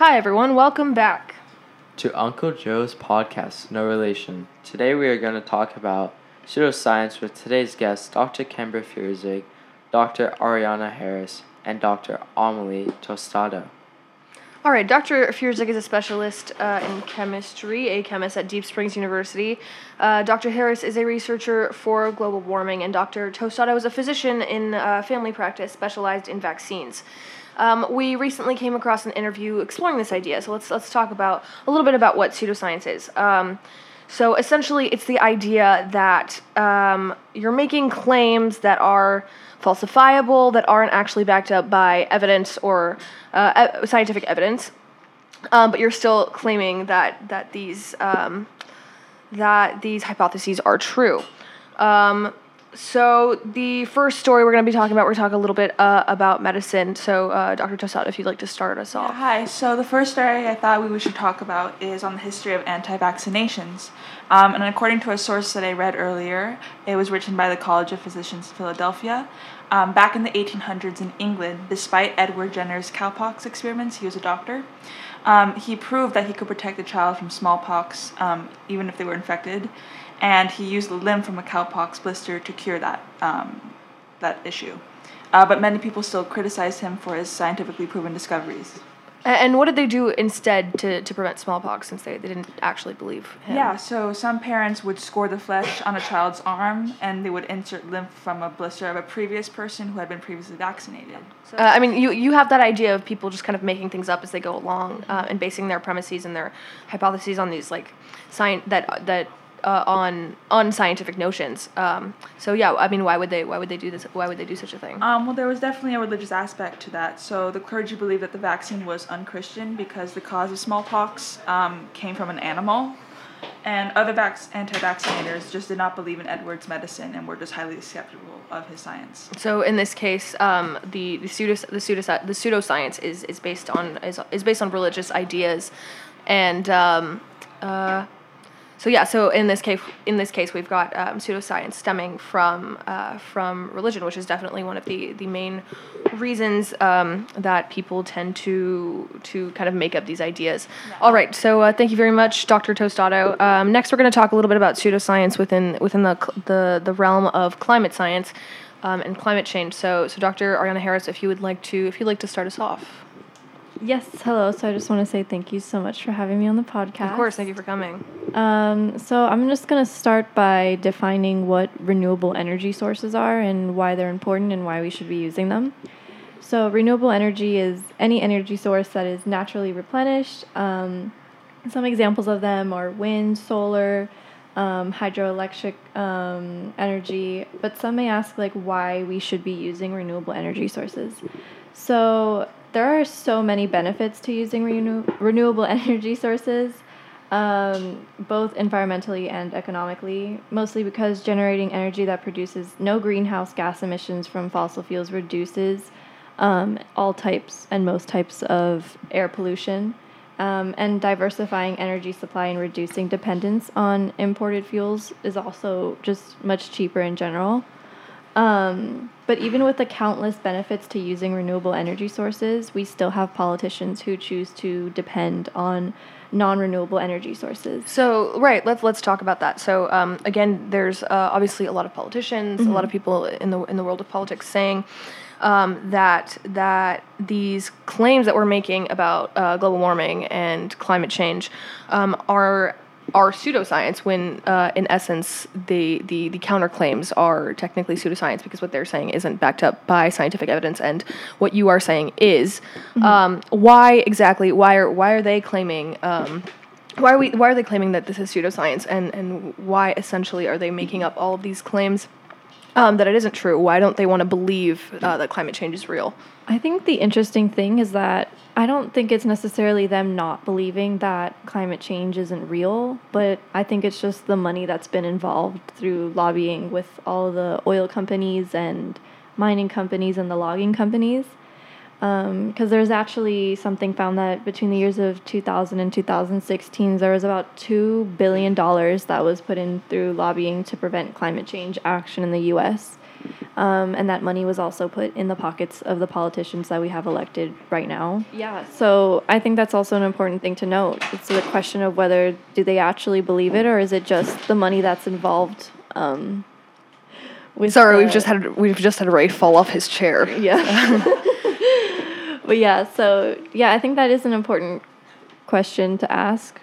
Hi, everyone. Welcome back. to Uncle Joe's podcast, No Relation. Today we are going to talk about pseudoscience with today's guests, Dr. Kemba Fierzig, Dr. Ariana Harris, and Dr. Amelie Tostado. All right, Dr. Fierzig is a specialist uh, in chemistry, a chemist at Deep Springs University. Uh, Dr. Harris is a researcher for global warming, and Dr. Tostado is a physician in uh, family practice specialized in vaccines. Um, we recently came across an interview exploring this idea, so let's let's talk about a little bit about what pseudoscience is. Um, so essentially, it's the idea that um, you're making claims that are falsifiable, that aren't actually backed up by evidence or uh, scientific evidence, um, but you're still claiming that that these um, that these hypotheses are true. So the first story we're going to be talking about, we're talking a little bit uh, about medicine. So uh, Dr. Tostado, if you'd like to start us off. Hi. So the first story I thought we should talk about is on the history of anti-vaccinations. Um, and according to a source that I read earlier, it was written by the College of Physicians in Philadelphia. Um, back in the 1800s in England, despite Edward Jenner's cowpox experiments, he was a doctor. Um, he proved that he could protect the child from smallpox, um, even if they were infected, and he used the lymph from a cowpox blister to cure that um, that issue. Uh, but many people still criticize him for his scientifically proven discoveries. And what did they do instead to, to prevent smallpox since they, they didn't actually believe him? Yeah, so some parents would score the flesh on a child's arm and they would insert lymph from a blister of a previous person who had been previously vaccinated. So Uh, I mean, you, you have that idea of people just kind of making things up as they go along uh, and basing their premises and their hypotheses on these like science that that uh, on unscientific notions. Um, so yeah, I mean, why would they why would they do this? Why would they do such a thing? Um, well, there was definitely a religious aspect to that. So the clergy believed that the vaccine was unchristian because the cause of smallpox um, came from an animal, and other vac- anti-vaccinators just did not believe in Edward's medicine and were just highly skeptical of his science. So in this case, um, the the pseudo the pseudo the pseudoscience is is based on is, is based on religious ideas, and um, uh, so yeah. So in this case, in this case, we've got um, pseudoscience stemming from uh, from religion, which is definitely one of the the main reasons um, that people tend to to kind of make up these ideas. All right. So uh, thank you very much, Dr. Tostado. Um, next, we're going to talk a little bit about pseudoscience within within the the the realm of climate science um, and climate change. So, so Dr. Ariana Harris, if you would like to, if you'd like to start us off. Yes, hello. So I just want to say thank you so much for having me on the podcast. Of course, thank you for coming. Um, so I'm just going to start by defining what renewable energy sources are and why they're important and why we should be using them. So renewable energy is any energy source that is naturally replenished. Um, some examples of them are wind, solar, um, hydroelectric um, energy. But some may ask like why we should be using renewable energy sources. So there are so many benefits to using renew- renewable energy sources, um, both environmentally and economically. Mostly because generating energy that produces no greenhouse gas emissions from fossil fuels reduces um, all types and most types of air pollution. Um, and diversifying energy supply and reducing dependence on imported fuels is also just much cheaper in general. Um, but even with the countless benefits to using renewable energy sources, we still have politicians who choose to depend on non-renewable energy sources. So, right, let's let's talk about that. So, um, again, there's uh, obviously a lot of politicians, a lot of people in the in the world of politics saying um, that that these claims that we're making about uh, global warming and climate change um, are are pseudoscience when uh, in essence the, the the counterclaims are technically pseudoscience because what they're saying isn't backed up by scientific evidence and what you are saying is. Um, why exactly why are why are they claiming um, why are we why are they claiming that this is pseudoscience and and why essentially are they making up all of these claims um, that it isn't true why don't they want to believe uh, that climate change is real I think the interesting thing is that I don't think it's necessarily them not believing that climate change isn't real, but I think it's just the money that's been involved through lobbying with all the oil companies and mining companies and the logging companies. Because there's actually something found that between the years of 2000 and 2016 there was about $2 billion that was put in through lobbying to prevent climate change action in the us um, and that money was also put in the pockets of the politicians that we have elected right now yeah so i think that's also an important thing to note it's the question of whether do they actually believe it or is it just the money that's involved um, with Sorry, we've just had we've just had Ray fall off his chair. yeah. but yeah, so yeah, I think that is an important question to ask.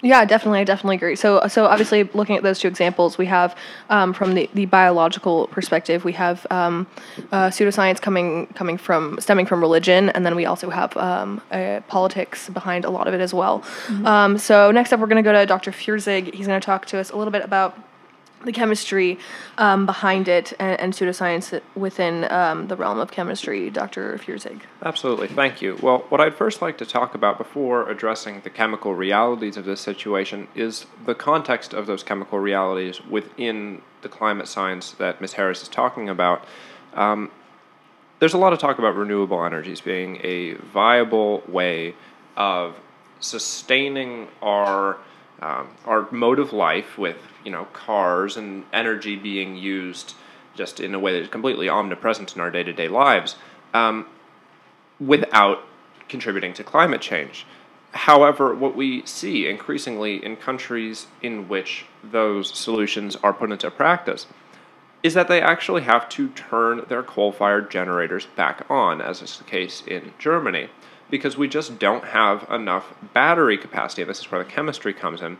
Yeah, definitely. I definitely agree. So, so obviously, looking at those two examples, we have um, from the, the biological perspective, we have um, uh, pseudoscience coming coming from stemming from religion, and then we also have um, uh, politics behind a lot of it as well. Um, so, next up, we're going to go to Dr. Fierzig. He's going to talk to us a little bit about the chemistry um, behind it and, and pseudoscience within um, the realm of chemistry. Dr. Fierzig. Absolutely, thank you. Well, what I'd first like to talk about before addressing the chemical realities of this situation is the context of those chemical realities within the climate science that Ms. Harris is talking about. Um, there's a lot of talk about renewable energies being a viable way of sustaining our um, our mode of life with you know cars and energy being used just in a way that is completely omnipresent in our day to day lives. Um, without contributing to climate change. However, what we see increasingly in countries in which those solutions are put into practice is that they actually have to turn their coal fired generators back on, as is the case in Germany, because we just don't have enough battery capacity, this is where the chemistry comes in,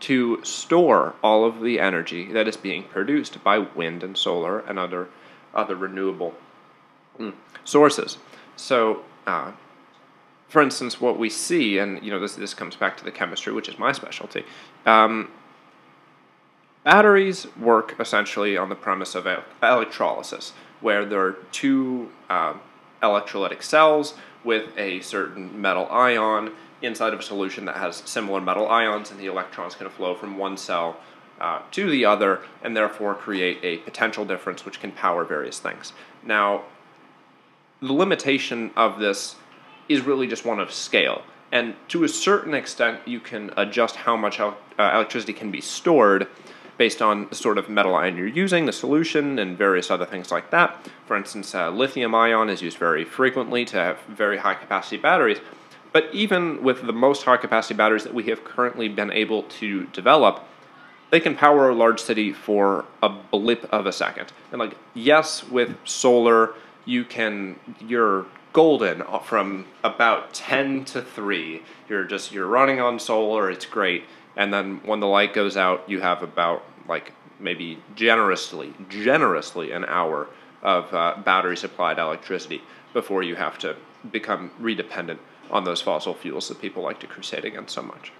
to store all of the energy that is being produced by wind and solar and other, other renewable mm, sources. So, uh, for instance, what we see, and you know, this this comes back to the chemistry, which is my specialty. Um, batteries work essentially on the premise of electrolysis, where there are two uh, electrolytic cells with a certain metal ion inside of a solution that has similar metal ions, and the electrons can flow from one cell uh, to the other, and therefore create a potential difference which can power various things. Now, the limitation of this is really just one of scale. And to a certain extent, you can adjust how much el- uh, electricity can be stored based on the sort of metal ion you're using, the solution, and various other things like that. For instance, uh, lithium ion is used very frequently to have very high capacity batteries. But even with the most high capacity batteries that we have currently been able to develop, they can power a large city for a blip of a second. And like, yes, with solar, you can you're golden from about 10 to 3 you're just you're running on solar it's great and then when the light goes out you have about like maybe generously generously an hour of uh, battery supplied electricity before you have to become redependent on those fossil fuels that people like to crusade against so much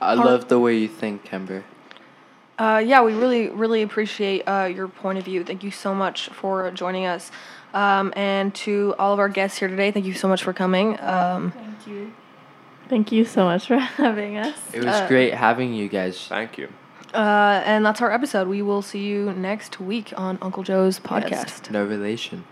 I love the way you think, Kemba. Uh, yeah, we really, really appreciate uh, your point of view. Thank you so much for joining us. Um, and to all of our guests here today, thank you so much for coming. Um, Thank you. Thank you so much for having us. It was Uh, great having you guys. thank you uh, and that's our episode. We will see you next week on Uncle Joe's podcast. No relation.